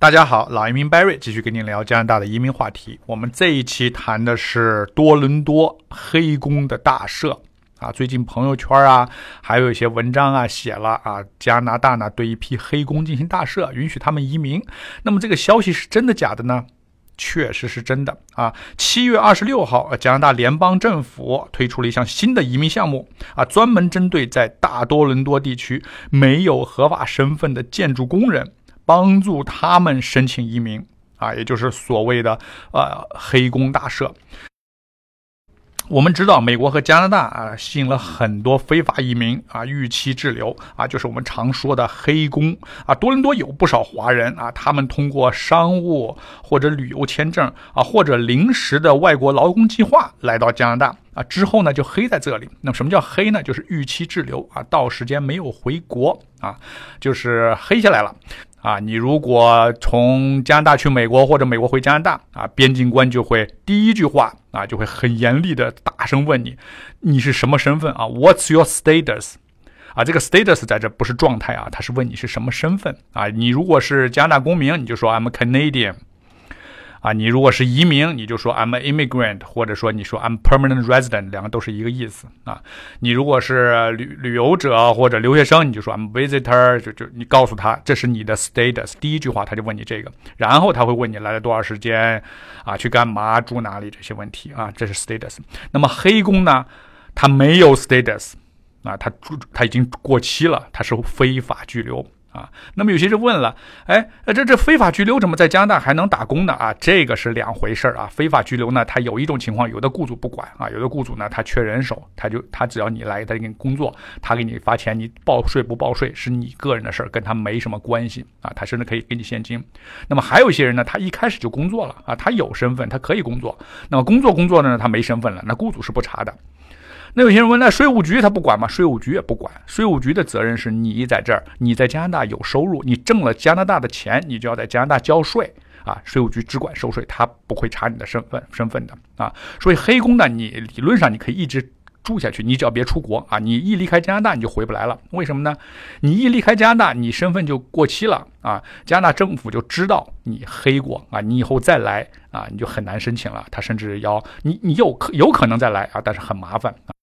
大家好，老移民 Barry 继续跟您聊加拿大的移民话题。我们这一期谈的是多伦多黑工的大赦啊。最近朋友圈啊，还有一些文章啊写了啊，加拿大呢对一批黑工进行大赦，允许他们移民。那么这个消息是真的假的呢？确实是真的啊。七月二十六号，加拿大联邦政府推出了一项新的移民项目啊，专门针对在大多伦多地区没有合法身份的建筑工人。帮助他们申请移民啊，也就是所谓的呃黑工大赦。我们知道，美国和加拿大啊吸引了很多非法移民啊，逾期滞留啊，就是我们常说的黑工啊。多伦多有不少华人啊，他们通过商务或者旅游签证啊，或者临时的外国劳工计划来到加拿大啊，之后呢就黑在这里。那么什么叫黑呢？就是逾期滞留啊，到时间没有回国啊，就是黑下来了。啊，你如果从加拿大去美国，或者美国回加拿大，啊，边境官就会第一句话啊，就会很严厉的大声问你，你是什么身份啊？What's your status？啊，这个 status 在这不是状态啊，他是问你是什么身份啊？你如果是加拿大公民，你就说 I'm Canadian。啊，你如果是移民，你就说 I'm an immigrant，或者说你说 I'm permanent resident，两个都是一个意思啊。你如果是旅旅游者或者留学生，你就说 I'm visitor，就就你告诉他这是你的 status。第一句话他就问你这个，然后他会问你来了多少时间，啊，去干嘛，住哪里这些问题啊，这是 status。那么黑工呢，他没有 status，啊，他住他已经过期了，他是非法拘留。啊，那么有些人问了，哎，这这非法拘留怎么在加拿大还能打工呢？啊，这个是两回事儿啊。非法拘留呢，他有一种情况，有的雇主不管啊，有的雇主呢他缺人手，他就他只要你来，他给你工作，他给你发钱，你报税不报税是你个人的事儿，跟他没什么关系啊。他甚至可以给你现金。那么还有一些人呢，他一开始就工作了啊，他有身份，他可以工作。那么工作工作呢，他没身份了，那雇主是不查的。那有些人问，那税务局他不管吗？税务局也不管，税务局的责任是你在这儿，你在加拿大有收入，你挣了加拿大的钱，你就要在加拿大交税啊。税务局只管收税，他不会查你的身份身份的啊。所以黑工呢，你理论上你可以一直住下去，你只要别出国啊。你一离开加拿大，你就回不来了。为什么呢？你一离开加拿大，你身份就过期了啊。加拿大政府就知道你黑过啊，你以后再来啊，你就很难申请了。他甚至要你，你有可有可能再来啊，但是很麻烦啊。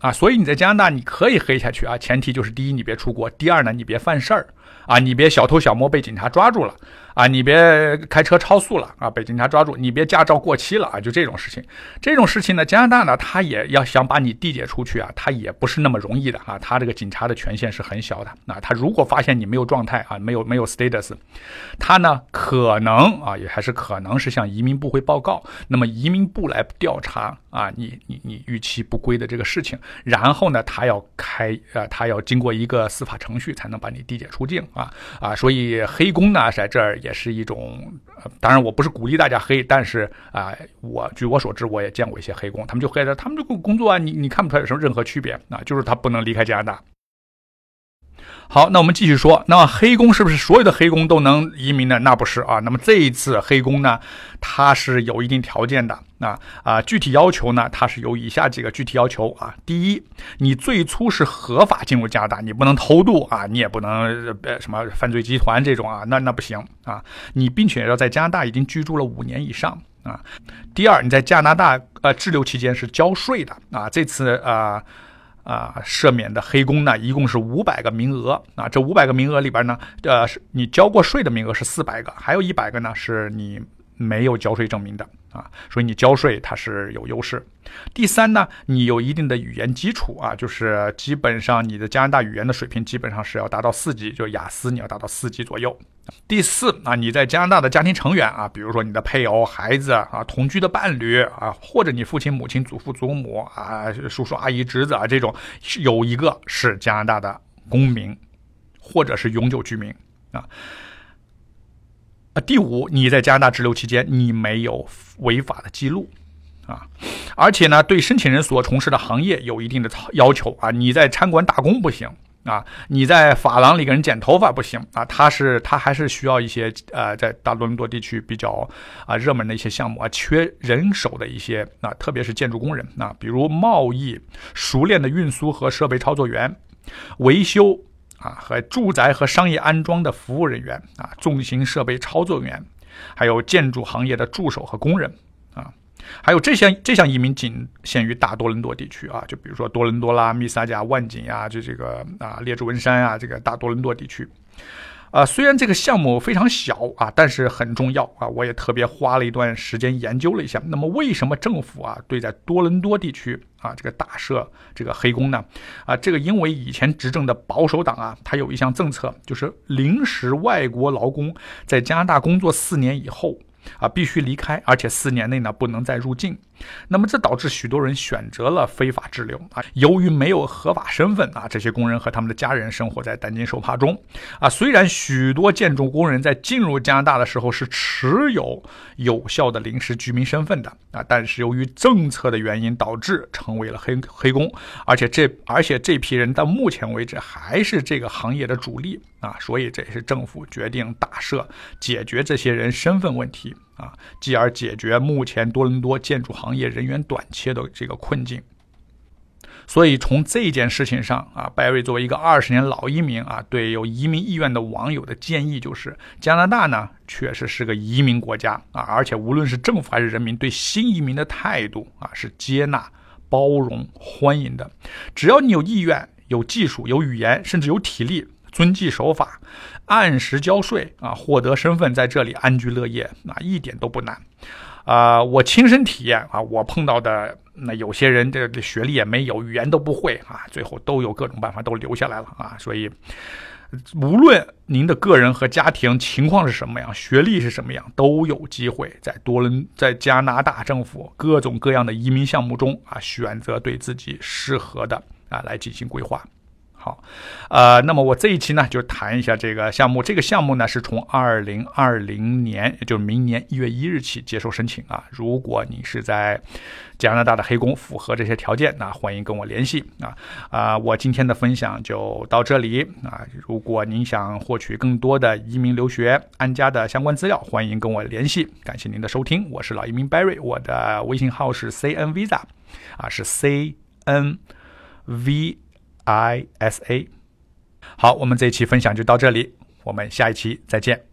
啊，所以你在加拿大你可以黑下去啊，前提就是第一你别出国，第二呢你别犯事儿，啊你别小偷小摸被警察抓住了，啊你别开车超速了啊被警察抓住，你别驾照过期了啊就这种事情，这种事情呢加拿大呢他也要想把你递解出去啊，他也不是那么容易的啊，他这个警察的权限是很小的，那他如果发现你没有状态啊没有没有 status，他呢可能啊也还是可能是向移民部会报告，那么移民部来调查啊你你你逾期不归的这个事情。然后呢，他要开呃，他要经过一个司法程序才能把你递解出境啊啊，所以黑工呢在这儿也是一种，当然我不是鼓励大家黑，但是啊，我据我所知，我也见过一些黑工，他们就黑着，他们这个工作啊，你你看不出来有什么任何区别啊，就是他不能离开加拿大。好，那我们继续说，那么黑工是不是所有的黑工都能移民呢？那不是啊。那么这一次黑工呢，它是有一定条件的啊啊，具体要求呢，它是有以下几个具体要求啊。第一，你最初是合法进入加拿大，你不能偷渡啊，你也不能呃什么犯罪集团这种啊，那那不行啊。你并且要在加拿大已经居住了五年以上啊。第二，你在加拿大呃滞留期间是交税的啊。这次啊。啊，赦免的黑工呢，一共是五百个名额啊。这五百个名额里边呢，呃，是你交过税的名额是四百个，还有一百个呢是你没有交税证明的啊。所以你交税它是有优势。第三呢，你有一定的语言基础啊，就是基本上你的加拿大语言的水平基本上是要达到四级，就雅思你要达到四级左右。第四啊，你在加拿大的家庭成员啊，比如说你的配偶、孩子啊、同居的伴侣啊，或者你父亲、母亲、祖父、祖母啊、叔叔、阿姨、侄子啊，这种有一个是加拿大的公民，或者是永久居民啊。啊，第五，你在加拿大滞留期间，你没有违法的记录啊，而且呢，对申请人所从事的行业有一定的要求啊，你在餐馆打工不行。啊，你在发廊里给人剪头发不行啊，他是他还是需要一些呃，在大多伦多地区比较啊热门的一些项目啊，缺人手的一些啊，特别是建筑工人啊，比如贸易熟练的运输和设备操作员、维修啊，和住宅和商业安装的服务人员啊，重型设备操作员，还有建筑行业的助手和工人，还有这项这项移民仅限于大多伦多地区啊，就比如说多伦多啦、密萨加、万景呀，就这个啊列治文山啊，这个大多伦多地区。啊，虽然这个项目非常小啊，但是很重要啊。我也特别花了一段时间研究了一下。那么，为什么政府啊对在多伦多地区啊这个大设这个黑工呢？啊，这个因为以前执政的保守党啊，它有一项政策，就是临时外国劳工在加拿大工作四年以后。啊，必须离开，而且四年内呢不能再入境。那么这导致许多人选择了非法滞留啊。由于没有合法身份啊，这些工人和他们的家人生活在担惊受怕中啊。虽然许多建筑工人在进入加拿大的时候是持有有效的临时居民身份的啊，但是由于政策的原因，导致成为了黑黑工。而且这而且这批人到目前为止还是这个行业的主力啊。所以这也是政府决定大赦，解决这些人身份问题。啊，继而解决目前多伦多建筑行业人员短缺的这个困境。所以从这件事情上啊，白瑞作为一个二十年老移民啊，对有移民意愿的网友的建议就是：加拿大呢确实是个移民国家啊，而且无论是政府还是人民对新移民的态度啊是接纳、包容、欢迎的。只要你有意愿、有技术、有语言，甚至有体力。遵纪守法，按时交税啊，获得身份，在这里安居乐业，啊一点都不难，啊，我亲身体验啊，我碰到的那有些人这这学历也没有，语言都不会啊，最后都有各种办法都留下来了啊，所以无论您的个人和家庭情况是什么样，学历是什么样，都有机会在多伦在加拿大政府各种各样的移民项目中啊，选择对自己适合的啊来进行规划。好，呃，那么我这一期呢，就谈一下这个项目。这个项目呢，是从二零二零年，也就是明年一月一日起接受申请啊。如果你是在加拿大的黑工，符合这些条件，那欢迎跟我联系啊。啊，我今天的分享就到这里啊。如果您想获取更多的移民留学安家的相关资料，欢迎跟我联系。感谢您的收听，我是老移民 Barry，我的微信号是 C N Visa，啊，是 CN V I S A，好，我们这一期分享就到这里，我们下一期再见。